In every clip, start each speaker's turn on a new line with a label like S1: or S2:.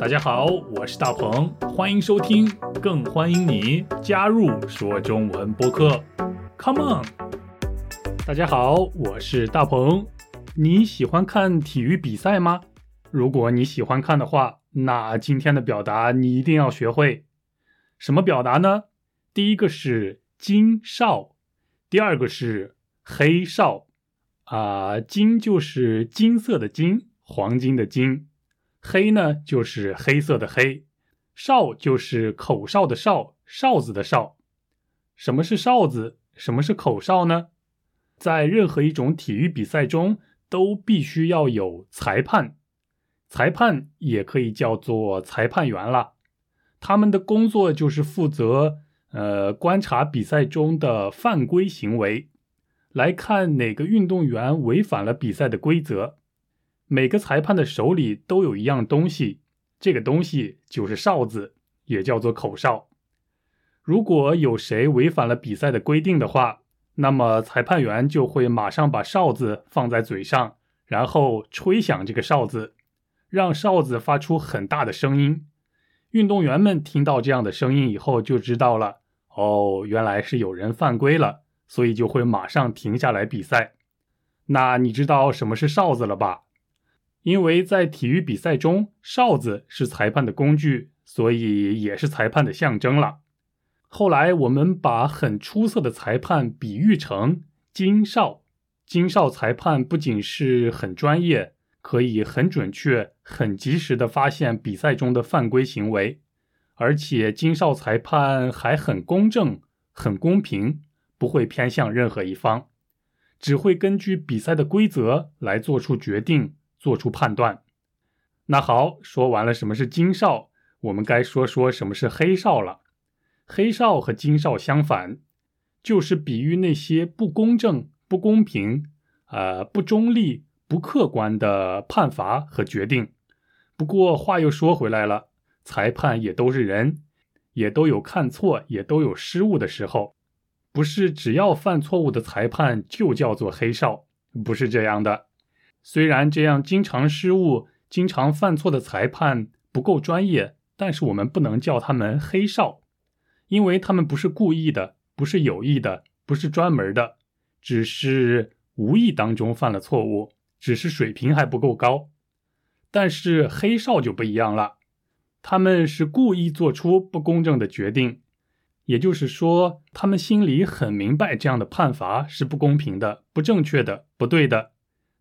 S1: 大家好，我是大鹏，欢迎收听，更欢迎你加入说中文播客。Come on！大家好，我是大鹏。你喜欢看体育比赛吗？如果你喜欢看的话，那今天的表达你一定要学会。什么表达呢？第一个是金哨，第二个是黑哨。啊，金就是金色的金，黄金的金。黑呢，就是黑色的黑；哨就是口哨的哨，哨子的哨。什么是哨子？什么是口哨呢？在任何一种体育比赛中，都必须要有裁判。裁判也可以叫做裁判员了。他们的工作就是负责呃观察比赛中的犯规行为，来看哪个运动员违反了比赛的规则。每个裁判的手里都有一样东西，这个东西就是哨子，也叫做口哨。如果有谁违反了比赛的规定的话，那么裁判员就会马上把哨子放在嘴上，然后吹响这个哨子，让哨子发出很大的声音。运动员们听到这样的声音以后，就知道了，哦，原来是有人犯规了，所以就会马上停下来比赛。那你知道什么是哨子了吧？因为在体育比赛中，哨子是裁判的工具，所以也是裁判的象征了。后来我们把很出色的裁判比喻成金哨。金哨裁判不仅是很专业，可以很准确、很及时的发现比赛中的犯规行为，而且金哨裁判还很公正、很公平，不会偏向任何一方，只会根据比赛的规则来做出决定。做出判断。那好，说完了什么是金哨，我们该说说什么是黑哨了。黑哨和金哨相反，就是比喻那些不公正、不公平、呃不中立、不客观的判罚和决定。不过话又说回来了，裁判也都是人，也都有看错、也都有失误的时候，不是只要犯错误的裁判就叫做黑哨，不是这样的。虽然这样经常失误、经常犯错的裁判不够专业，但是我们不能叫他们黑哨，因为他们不是故意的，不是有意的，不是专门的，只是无意当中犯了错误，只是水平还不够高。但是黑哨就不一样了，他们是故意做出不公正的决定，也就是说，他们心里很明白这样的判罚是不公平的、不正确的、不对的。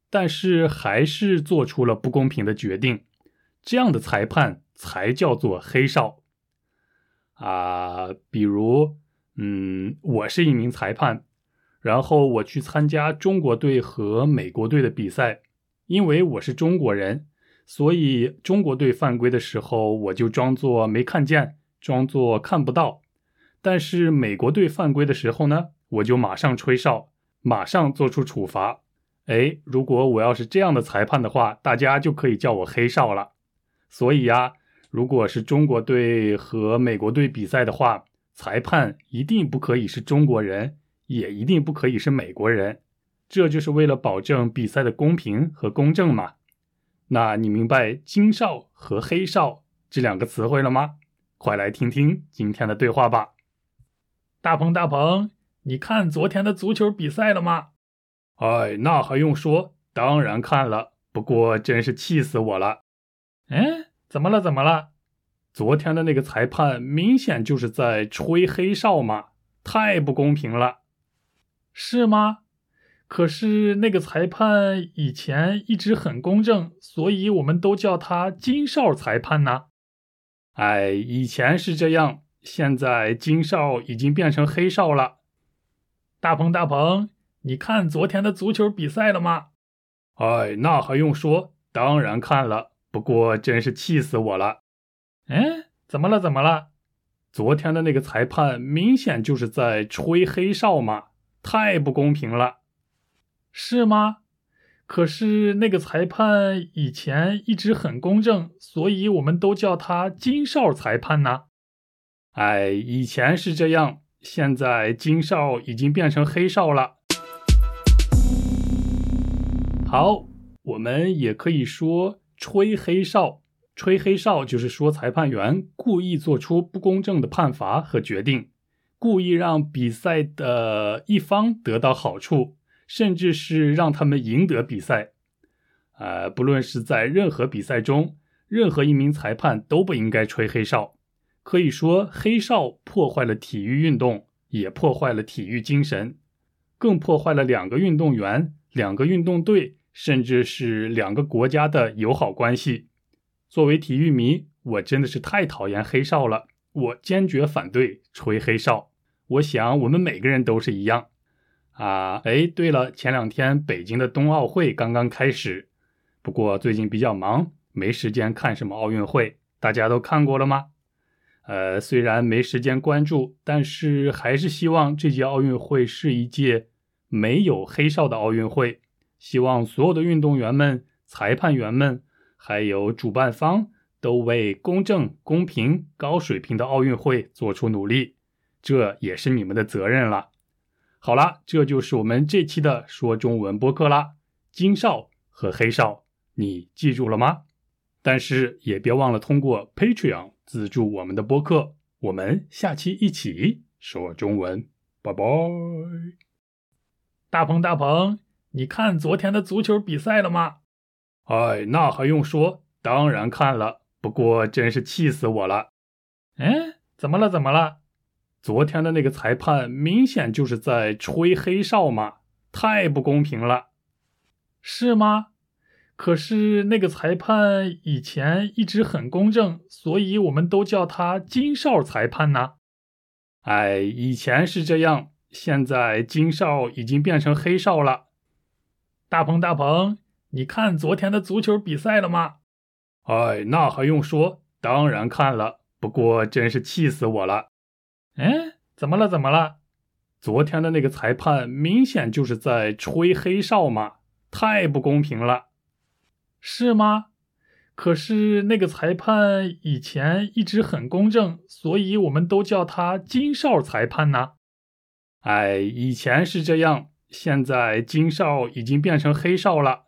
S1: 但是还是做出了不公平的决定，这样的裁判才叫做黑哨啊。比如，嗯，我是一名裁判，然后我去参加中国队和美国队的比赛，因为我是中国人，所以中国队犯规的时候，我就装作没看见，装作看不到。但是美国队犯规的时候呢，我就马上吹哨，马上做出处罚。哎，如果我要是这样的裁判的话，大家就可以叫我黑哨了。所以呀，如果是中国队和美国队比赛的话，裁判一定不可以是中国人，也一定不可以是美国人，这就是为了保证比赛的公平和公正嘛。那你明白“金哨”和“黑哨”这两个词汇了吗？快来听听今天的对话吧。大鹏，大鹏，你看昨天的足球比赛了吗？
S2: 哎，那还用说？当然看了，不过真是气死我了。
S1: 哎，怎么了？怎么了？
S2: 昨天的那个裁判明显就是在吹黑哨嘛，太不公平了，
S1: 是吗？可是那个裁判以前一直很公正，所以我们都叫他金哨裁判呢。
S2: 哎，以前是这样，现在金哨已经变成黑哨了。
S1: 大鹏，大鹏。你看昨天的足球比赛了吗？
S2: 哎，那还用说？当然看了，不过真是气死我了。
S1: 嗯，怎么了？怎么了？
S2: 昨天的那个裁判明显就是在吹黑哨嘛，太不公平了，
S1: 是吗？可是那个裁判以前一直很公正，所以我们都叫他金哨裁判呢。
S2: 哎，以前是这样，现在金哨已经变成黑哨了。
S1: 好，我们也可以说吹黑哨，
S2: 吹黑哨就是说裁判员故意做出不公正的判罚和决定，故意让比赛的一方得到好处，甚至是让他们赢得比赛。呃，不论是在任何比赛中，任何一名裁判都不应该吹黑哨。可以说，黑哨破坏了体育运动，也破坏了体育精神，更破坏了两个运动员、两个运动队，甚至是两个国家的友好关系。作为体育迷，我真的是太讨厌黑哨了。我坚决反对吹黑哨。我想我们每个人都是一样啊。哎，对了，前两天北京的冬奥会刚刚开始，不过最近比较忙，没时间看什么奥运会。大家都看过了吗？呃，虽然没时间关注，但是还是希望这届奥运会是一届没有黑哨的奥运会。希望所有的运动员们、裁判员们。还有主办方都为公正、公平、高水平的奥运会做出努力，这也是你们的责任了。好了，这就是我们这期的说中文播客啦。金哨和黑哨，你记住了吗？但是也别忘了通过 Patreon 资助我们的播客。我们下期一起说中文，拜拜。大鹏，大鹏，你看昨天的足球比赛了吗？哎，那还用说？当然看了，不过真是气死我了。嗯，怎么了？怎么了？昨天的那个裁判明显就是在吹黑哨嘛，太不公平了，是吗？可是那个裁判以前一直很公正，所以我们都叫他金哨裁判呢。哎，以前是这样，现在金哨已经变成黑哨了。大鹏，大鹏。你看昨天的足球比赛了吗？哎，那还用说？当然看了，不过真是气死我了。嗯，怎么了？怎么了？昨天的那个裁判明显就是在吹黑哨嘛，太不公平了，是吗？可是那个裁判以前一直很公正，所以我们都叫他金哨裁判呢。哎，以前是这样，现在金哨已经变成黑哨了。